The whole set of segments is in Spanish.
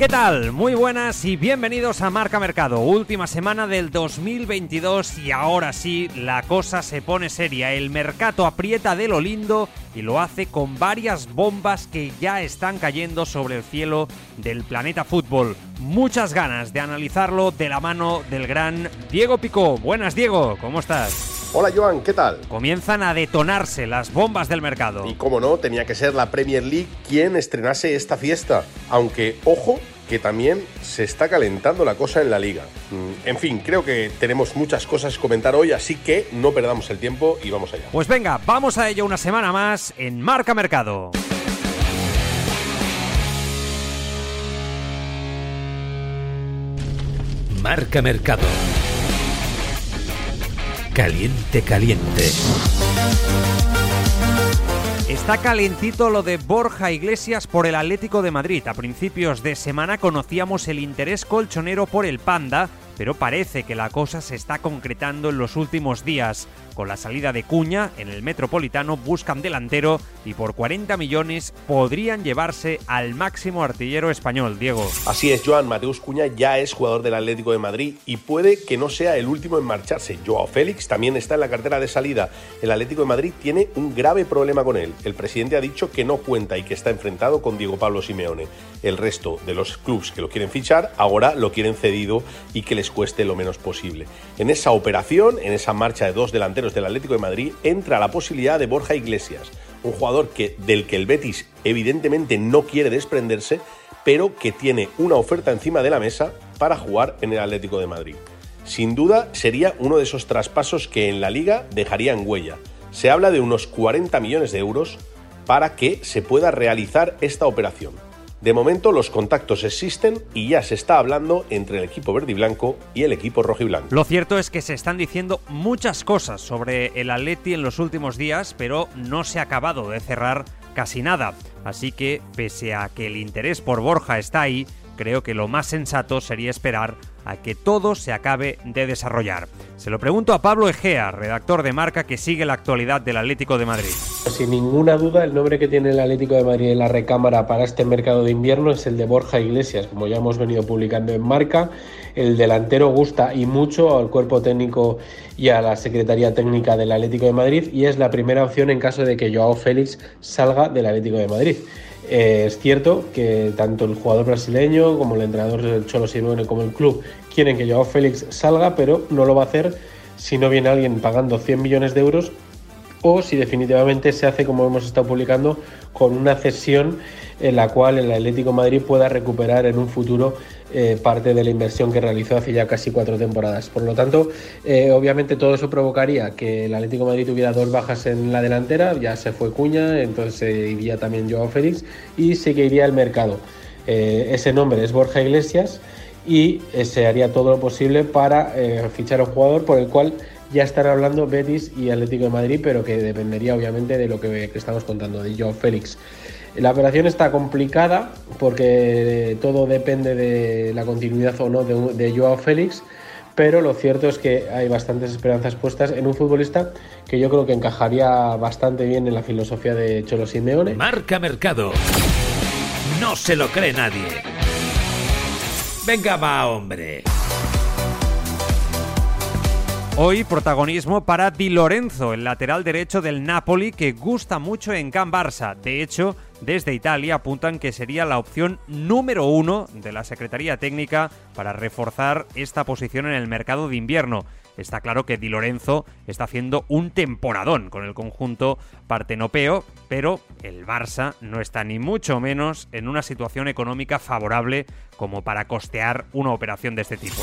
¿Qué tal? Muy buenas y bienvenidos a Marca Mercado. Última semana del 2022 y ahora sí, la cosa se pone seria. El mercado aprieta de lo lindo y lo hace con varias bombas que ya están cayendo sobre el cielo del planeta fútbol. Muchas ganas de analizarlo de la mano del gran Diego Picó. Buenas Diego, ¿cómo estás? Hola Joan, ¿qué tal? Comienzan a detonarse las bombas del mercado. Y como no, tenía que ser la Premier League quien estrenase esta fiesta. Aunque, ojo, que también se está calentando la cosa en la liga. Mm, en fin, creo que tenemos muchas cosas que comentar hoy, así que no perdamos el tiempo y vamos allá. Pues venga, vamos a ello una semana más en Marca Mercado. Marca Mercado. Caliente, caliente. Está calentito lo de Borja Iglesias por el Atlético de Madrid. A principios de semana conocíamos el interés colchonero por el Panda, pero parece que la cosa se está concretando en los últimos días. Con la salida de Cuña, en el Metropolitano buscan delantero y por 40 millones podrían llevarse al máximo artillero español, Diego. Así es, Joan, Mateus Cuña ya es jugador del Atlético de Madrid y puede que no sea el último en marcharse. Joao Félix también está en la cartera de salida. El Atlético de Madrid tiene un grave problema con él. El presidente ha dicho que no cuenta y que está enfrentado con Diego Pablo Simeone. El resto de los clubes que lo quieren fichar ahora lo quieren cedido y que les cueste lo menos posible. En esa operación, en esa marcha de dos delanteros del Atlético de Madrid, entra la posibilidad de Borja Iglesias, un jugador del que el Betis evidentemente no quiere desprenderse, pero que tiene una oferta encima de la mesa para jugar en el Atlético de Madrid. Sin duda sería uno de esos traspasos que en la liga dejarían huella. Se habla de unos 40 millones de euros para que se pueda realizar esta operación. De momento los contactos existen y ya se está hablando entre el equipo verde y blanco y el equipo rojo y blanco. Lo cierto es que se están diciendo muchas cosas sobre el Atleti en los últimos días, pero no se ha acabado de cerrar casi nada. Así que, pese a que el interés por Borja está ahí, creo que lo más sensato sería esperar a que todo se acabe de desarrollar. Se lo pregunto a Pablo Egea, redactor de marca que sigue la actualidad del Atlético de Madrid. Sin ninguna duda, el nombre que tiene el Atlético de Madrid en la recámara para este mercado de invierno es el de Borja Iglesias, como ya hemos venido publicando en marca. El delantero gusta y mucho al cuerpo técnico y a la Secretaría Técnica del Atlético de Madrid y es la primera opción en caso de que Joao Félix salga del Atlético de Madrid. Eh, es cierto que tanto el jugador brasileño como el entrenador del Cholo Simeone como el club quieren que Joao Félix salga, pero no lo va a hacer si no viene alguien pagando 100 millones de euros o si definitivamente se hace como hemos estado publicando con una cesión en la cual el Atlético Madrid pueda recuperar en un futuro eh, parte de la inversión que realizó hace ya casi cuatro temporadas. Por lo tanto, eh, obviamente todo eso provocaría que el Atlético Madrid tuviera dos bajas en la delantera, ya se fue Cuña, entonces iría también Joao Félix y seguiría el mercado. Eh, ese nombre es Borja Iglesias y se haría todo lo posible para fichar a un jugador por el cual ya están hablando Betis y Atlético de Madrid, pero que dependería obviamente de lo que, que estamos contando, de Joao Félix. La operación está complicada porque todo depende de la continuidad o no de, Joao Félix, pero lo cierto es que hay bastantes esperanzas puestas en un futbolista que yo creo que encajaría bastante bien en la filosofía de Cholo Simeone. Marca Mercado. No se lo cree nadie. Venga, va, hombre. Hoy protagonismo para Di Lorenzo, el lateral derecho del Napoli que gusta mucho en Can Barça. De hecho, desde Italia apuntan que sería la opción número uno de la Secretaría Técnica para reforzar esta posición en el mercado de invierno. Está claro que Di Lorenzo está haciendo un temporadón con el conjunto partenopeo, pero el Barça no está ni mucho menos en una situación económica favorable como para costear una operación de este tipo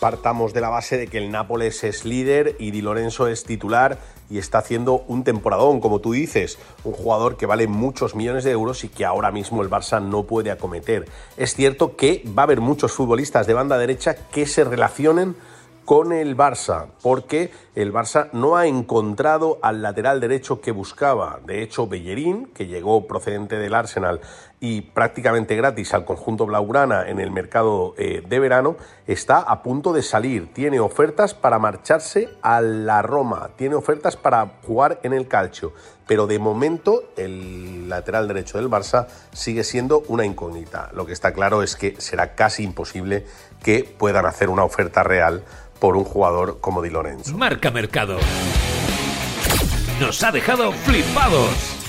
partamos de la base de que el Nápoles es líder y Di Lorenzo es titular y está haciendo un temporadón, como tú dices, un jugador que vale muchos millones de euros y que ahora mismo el Barça no puede acometer. Es cierto que va a haber muchos futbolistas de banda derecha que se relacionen con el Barça, porque el Barça no ha encontrado al lateral derecho que buscaba. De hecho, Bellerín, que llegó procedente del Arsenal y prácticamente gratis al conjunto Blaugrana en el mercado eh, de verano, está a punto de salir. Tiene ofertas para marcharse a la Roma, tiene ofertas para jugar en el Calcio, pero de momento el lateral derecho del Barça sigue siendo una incógnita. Lo que está claro es que será casi imposible que puedan hacer una oferta real por un jugador como Di Lorenzo. Marca Mercado. Nos ha dejado flipados.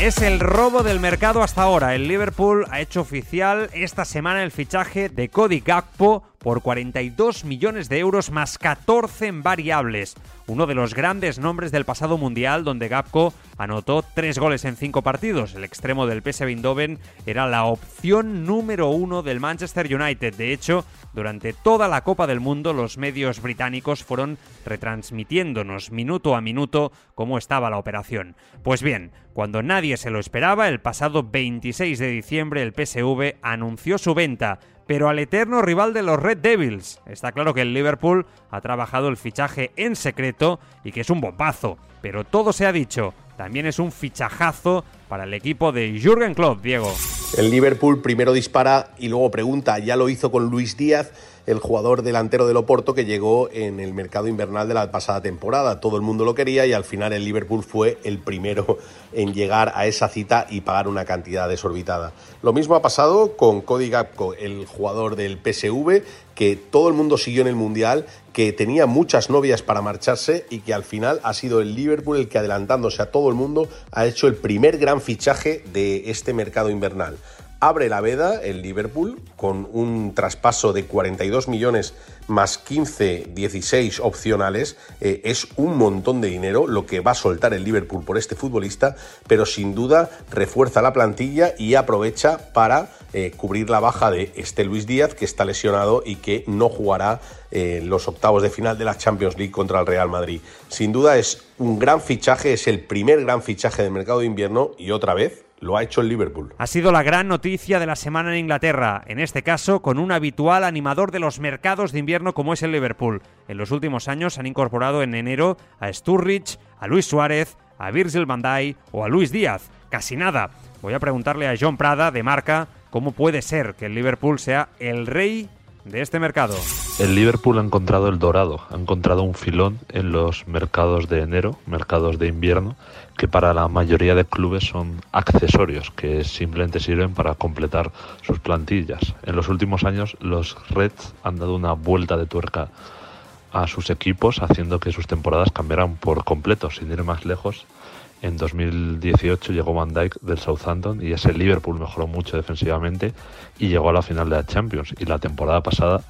Es el robo del mercado hasta ahora. El Liverpool ha hecho oficial esta semana el fichaje de Cody Gakpo por 42 millones de euros más 14 en variables. Uno de los grandes nombres del pasado mundial donde Gapco anotó tres goles en cinco partidos. El extremo del PSV Eindhoven era la opción número uno del Manchester United. De hecho, durante toda la Copa del Mundo los medios británicos fueron retransmitiéndonos minuto a minuto cómo estaba la operación. Pues bien, cuando nadie se lo esperaba, el pasado 26 de diciembre el PSV anunció su venta pero al eterno rival de los Red Devils. Está claro que el Liverpool ha trabajado el fichaje en secreto y que es un bombazo, pero todo se ha dicho, también es un fichajazo para el equipo de Jürgen Klopp, Diego. El Liverpool primero dispara y luego pregunta, ya lo hizo con Luis Díaz el jugador delantero del Oporto que llegó en el mercado invernal de la pasada temporada. Todo el mundo lo quería y al final el Liverpool fue el primero en llegar a esa cita y pagar una cantidad desorbitada. Lo mismo ha pasado con Cody Gapco, el jugador del PSV, que todo el mundo siguió en el Mundial, que tenía muchas novias para marcharse y que al final ha sido el Liverpool el que adelantándose a todo el mundo ha hecho el primer gran fichaje de este mercado invernal abre la veda el Liverpool con un traspaso de 42 millones más 15, 16 opcionales. Eh, es un montón de dinero lo que va a soltar el Liverpool por este futbolista, pero sin duda refuerza la plantilla y aprovecha para eh, cubrir la baja de este Luis Díaz, que está lesionado y que no jugará eh, los octavos de final de la Champions League contra el Real Madrid. Sin duda es un gran fichaje, es el primer gran fichaje del mercado de invierno y otra vez lo ha hecho el Liverpool. Ha sido la gran noticia de la semana en Inglaterra, en este caso con un habitual animador de los mercados de invierno como es el Liverpool. En los últimos años han incorporado en enero a Sturridge, a Luis Suárez, a Virgil van Dijk o a Luis Díaz. Casi nada. Voy a preguntarle a John Prada, de marca, cómo puede ser que el Liverpool sea el rey de este mercado. El Liverpool ha encontrado el dorado, ha encontrado un filón en los mercados de enero, mercados de invierno, que para la mayoría de clubes son accesorios, que simplemente sirven para completar sus plantillas. En los últimos años los Reds han dado una vuelta de tuerca a sus equipos, haciendo que sus temporadas cambiaran por completo, sin ir más lejos en 2018 llegó Van Dijk del Southampton y ese Liverpool mejoró mucho defensivamente y llegó a la final de la Champions. Y la temporada pasada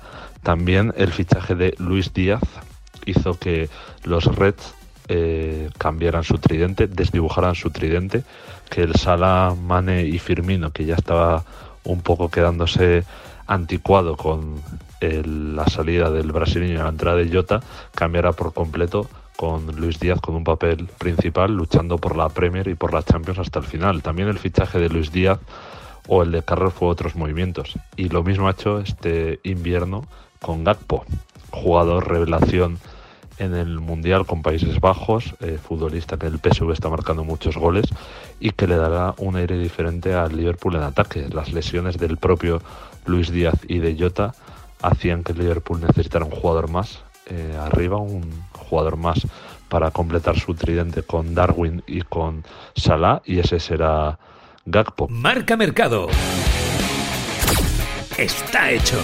también el fichaje de Luis Díaz hizo que los Reds eh, cambiaran su tridente, desdibujaran su tridente, que el Sala, Mane y Firmino, que ya estaba un poco quedándose anticuado con la salida del brasileño y la entrada de Jota, cambiara por completo con Luis Díaz con un papel principal luchando por la Premier y por la Champions hasta el final. También el fichaje de Luis Díaz o el de Carroll fue otros movimientos. Y lo mismo ha hecho este invierno con Gakpo, jugador revelación en el Mundial con Países Bajos, eh, futbolista que el PSV está marcando muchos goles y que le dará un aire diferente al Liverpool en ataque. Las lesiones del propio Luis Díaz y de Jota hacían que el Liverpool necesitara un jugador más eh, arriba, un jugador más para completar su tridente con Darwin y con Salah y ese será Gakpo. Marca Mercado. Está hecho.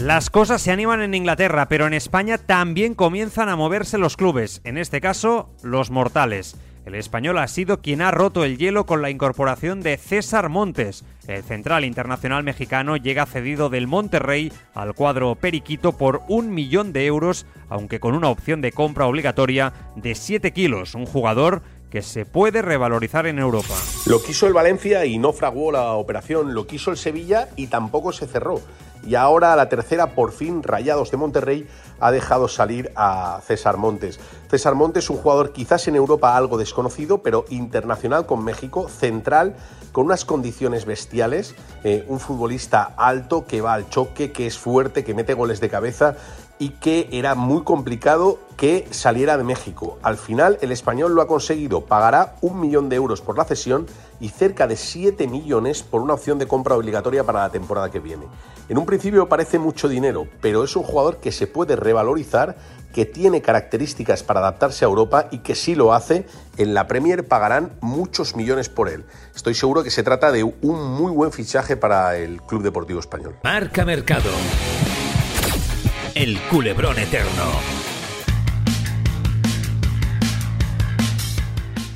Las cosas se animan en Inglaterra, pero en España también comienzan a moverse los clubes, en este caso los mortales. El español ha sido quien ha roto el hielo con la incorporación de César Montes. El central internacional mexicano llega cedido del Monterrey al cuadro Periquito por un millón de euros, aunque con una opción de compra obligatoria de 7 kilos. Un jugador que se puede revalorizar en Europa. Lo quiso el Valencia y no fraguó la operación, lo quiso el Sevilla y tampoco se cerró. Y ahora a la tercera, por fin, Rayados de Monterrey ha dejado salir a César Montes. César Montes es un jugador quizás en Europa algo desconocido, pero internacional con México, central, con unas condiciones bestiales, eh, un futbolista alto que va al choque, que es fuerte, que mete goles de cabeza y que era muy complicado que saliera de México. Al final el español lo ha conseguido, pagará un millón de euros por la cesión y cerca de 7 millones por una opción de compra obligatoria para la temporada que viene. En un principio parece mucho dinero, pero es un jugador que se puede revalorizar, que tiene características para adaptarse a Europa y que si lo hace, en la Premier pagarán muchos millones por él. Estoy seguro que se trata de un muy buen fichaje para el Club Deportivo Español. Marca Mercado. El culebrón eterno.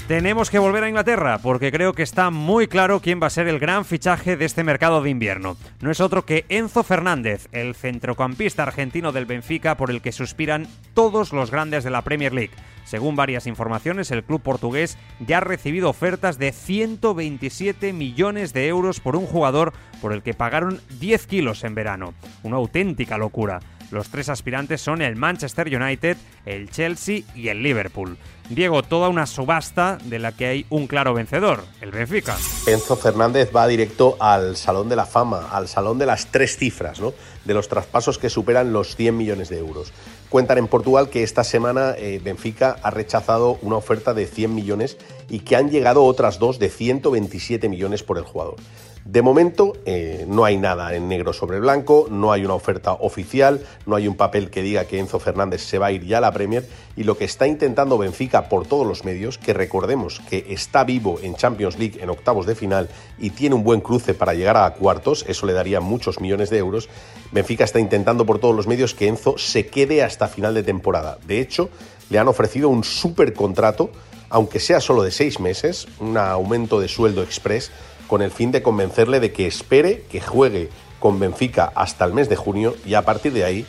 Tenemos que volver a Inglaterra porque creo que está muy claro quién va a ser el gran fichaje de este mercado de invierno. No es otro que Enzo Fernández, el centrocampista argentino del Benfica por el que suspiran todos los grandes de la Premier League. Según varias informaciones, el club portugués ya ha recibido ofertas de 127 millones de euros por un jugador por el que pagaron 10 kilos en verano. Una auténtica locura. Los tres aspirantes son el Manchester United, el Chelsea y el Liverpool. Diego, toda una subasta de la que hay un claro vencedor, el Benfica. Enzo Fernández va directo al Salón de la Fama, al Salón de las tres cifras, ¿no? de los traspasos que superan los 100 millones de euros. Cuentan en Portugal que esta semana eh, Benfica ha rechazado una oferta de 100 millones y que han llegado otras dos de 127 millones por el jugador. De momento eh, no hay nada en negro sobre blanco, no hay una oferta oficial, no hay un papel que diga que Enzo Fernández se va a ir ya a la Premier y lo que está intentando Benfica por todos los medios, que recordemos que está vivo en Champions League en octavos de final y tiene un buen cruce para llegar a cuartos, eso le daría muchos millones de euros, Benfica está intentando por todos los medios que Enzo se quede hasta final de temporada. De hecho, le han ofrecido un super contrato, aunque sea solo de seis meses, un aumento de sueldo express con el fin de convencerle de que espere que juegue con Benfica hasta el mes de junio y a partir de ahí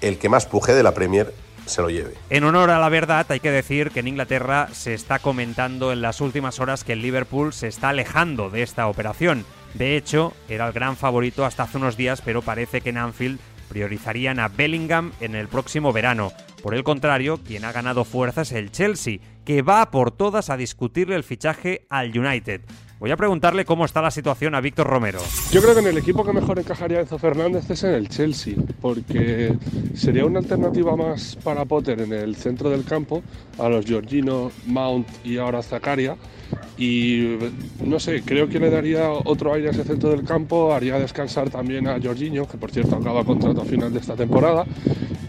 el que más puje de la Premier se lo lleve. En honor a la verdad, hay que decir que en Inglaterra se está comentando en las últimas horas que el Liverpool se está alejando de esta operación. De hecho, era el gran favorito hasta hace unos días, pero parece que en Anfield priorizarían a Bellingham en el próximo verano. Por el contrario, quien ha ganado fuerzas es el Chelsea, que va por todas a discutirle el fichaje al United. Voy a preguntarle cómo está la situación a Víctor Romero. Yo creo que en el equipo que mejor encajaría Enzo Fernández es en el Chelsea, porque sería una alternativa más para Potter en el centro del campo a los Georgino, Mount y ahora Zakaria. Y no sé, creo que le daría otro aire a ese centro del campo, haría descansar también a Jorginho, que por cierto acaba contrato a final de esta temporada,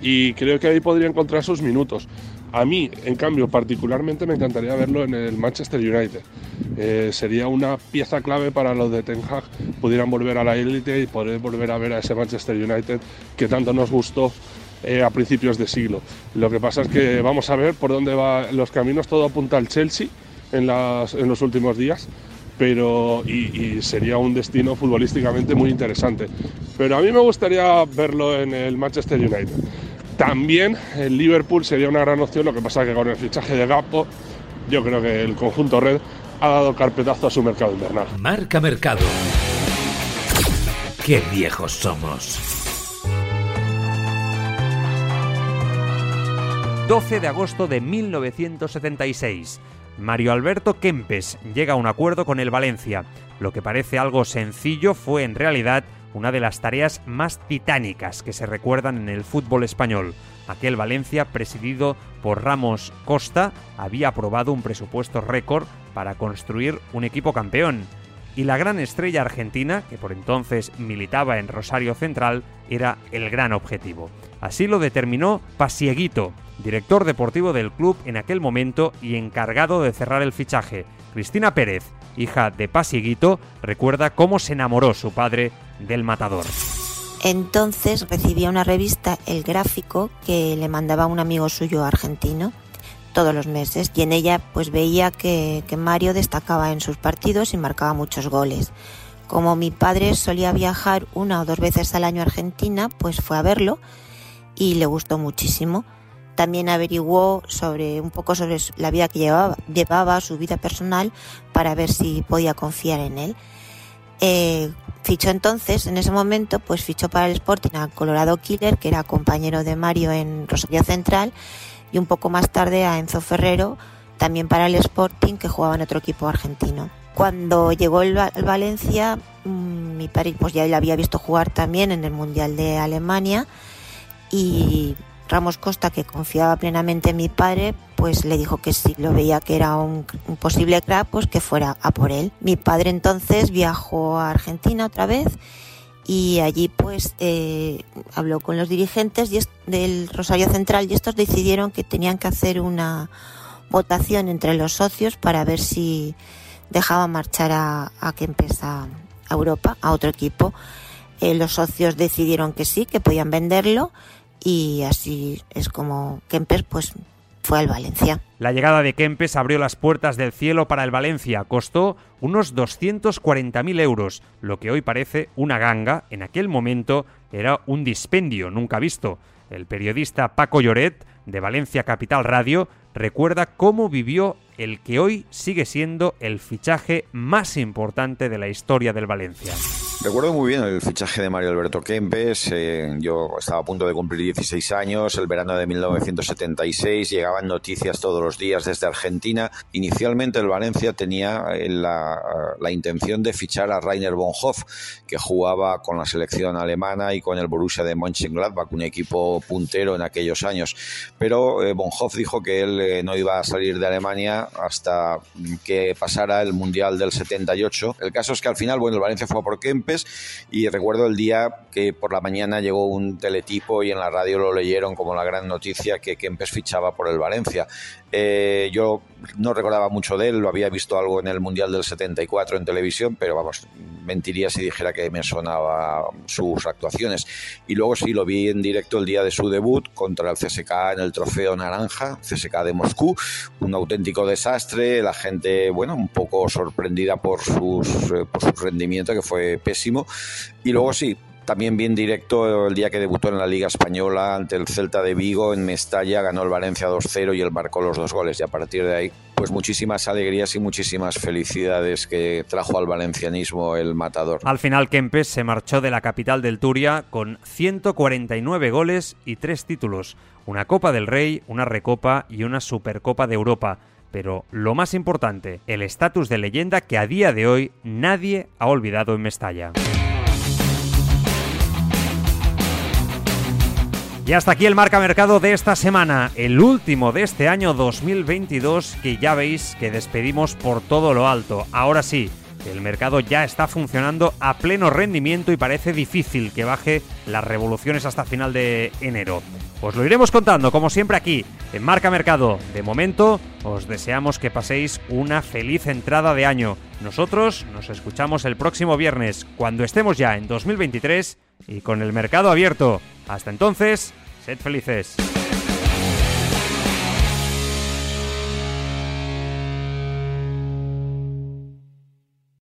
y creo que ahí podría encontrar sus minutos. A mí, en cambio, particularmente me encantaría verlo en el Manchester United. Eh, sería una pieza clave para los de Ten Hag pudieran volver a la élite y poder volver a ver a ese Manchester United que tanto nos gustó eh, a principios de siglo. Lo que pasa es que vamos a ver por dónde van los caminos, todo apunta al Chelsea en, los últimos días. Pero, y, sería un destino futbolísticamente muy interesante. Pero a mí me gustaría verlo en el Manchester United. También el Liverpool sería una gran opción, lo que pasa es que con el fichaje de Gapo, yo creo que el conjunto red ha dado carpetazo a su mercado invernal. Marca Mercado. Qué viejos somos. 12 de agosto de 1976. Mario Alberto Kempes llega a un acuerdo con el Valencia. Lo que parece algo sencillo fue en realidad una de las tareas más titánicas que se recuerdan en el fútbol español. Aquel Valencia, presidido por Ramos Costa, había aprobado un presupuesto récord para construir un equipo campeón. Y la gran estrella argentina, que por entonces militaba en Rosario Central, era el gran objetivo. Así lo determinó Pasieguito, director deportivo del club en aquel momento y encargado de cerrar el fichaje. Cristina Pérez, hija de Pasieguito, recuerda cómo se enamoró su padre del matador. Entonces recibía una revista, El Gráfico, que le mandaba un amigo suyo argentino todos los meses y en ella pues veía que, que Mario destacaba en sus partidos y marcaba muchos goles. Como mi padre solía viajar una o dos veces al año a Argentina, pues fue a verlo y le gustó muchísimo. También averiguó sobre un poco sobre la vida que llevaba, llevaba, su vida personal, para ver si podía confiar en él. Eh, fichó entonces, en ese momento, pues fichó para el Sporting a Colorado Killer, que era compañero de Mario en Rosario Central, y un poco más tarde a Enzo Ferrero, también para el Sporting, que jugaba en otro equipo argentino. Cuando llegó el, Valencia, mm, mi padre pues ya le había visto jugar también en el Mundial de Alemania y Ramos Costa, que confiaba plenamente en mi padre, pues le dijo que si lo veía que era un, posible crack, pues que fuera a por él. Mi padre entonces viajó a Argentina otra vez y allí pues eh, habló con los dirigentes del Rosario Central y estos decidieron que tenían que hacer una votación entre los socios para ver si dejaba marchar a, a Kempes a, Europa, a otro equipo. Eh, los socios decidieron que sí, que podían venderlo y así es como Kempes pues fue al Valencia. La llegada de Kempes abrió las puertas del cielo para el Valencia. Costó unos 240.000 euros, lo que hoy parece una ganga. En aquel momento era un dispendio nunca visto. El periodista Paco Lloret, de Valencia Capital Radio, recuerda cómo vivió el que hoy sigue siendo el fichaje más importante de la historia del Valencia. Recuerdo muy bien el fichaje de Mario Alberto Kempes. Eh, yo estaba a punto de cumplir 16 años. El verano de 1976 llegaban noticias todos los días desde Argentina. Inicialmente el Valencia tenía eh, la, la intención de fichar a Rainer Bonhoff, que jugaba con la selección alemana y con el Borussia de Mönchengladbach, un equipo puntero en aquellos años. Pero eh, Bonhoff dijo que él no iba a salir de Alemania hasta que pasara el Mundial del 78. El caso es que al final, bueno, el Valencia fue por Kempes y recuerdo el día que por la mañana llegó un teletipo y en la radio lo leyeron como la gran noticia que Kempes fichaba por el Valencia. Eh, yo no recordaba mucho de él, lo había visto algo en el Mundial del 74 en televisión, pero vamos, mentiría si dijera que me sonaba sus actuaciones. Y luego sí, lo vi en directo el día de su debut contra el CSK en el Trofeo Naranja, CSK de Moscú, un auténtico desastre, la gente, bueno, un poco sorprendida por, sus, eh, por su rendimiento, que fue Y luego sí, también bien directo el día que debutó en la Liga Española ante el Celta de Vigo en Mestalla, ganó el Valencia 2-0 y él marcó los dos goles. Y a partir de ahí, pues muchísimas alegrías y muchísimas felicidades que trajo al valencianismo el matador. Al final, Kempes se marchó de la capital del Turia con 149 goles y tres títulos: una Copa del Rey, una Recopa y una Supercopa de Europa. Pero lo más importante, el estatus de leyenda que a día de hoy nadie ha olvidado en Mestalla. Y hasta aquí el marca mercado de esta semana, el último de este año 2022 que ya veis que despedimos por todo lo alto. Ahora sí, el mercado ya está funcionando a pleno rendimiento y parece difícil que baje las revoluciones hasta final de enero. Os lo iremos contando, como siempre aquí, en Marca Mercado. De momento, os deseamos que paséis una feliz entrada de año. Nosotros nos escuchamos el próximo viernes, cuando estemos ya en 2023 y con el mercado abierto. Hasta entonces, sed felices.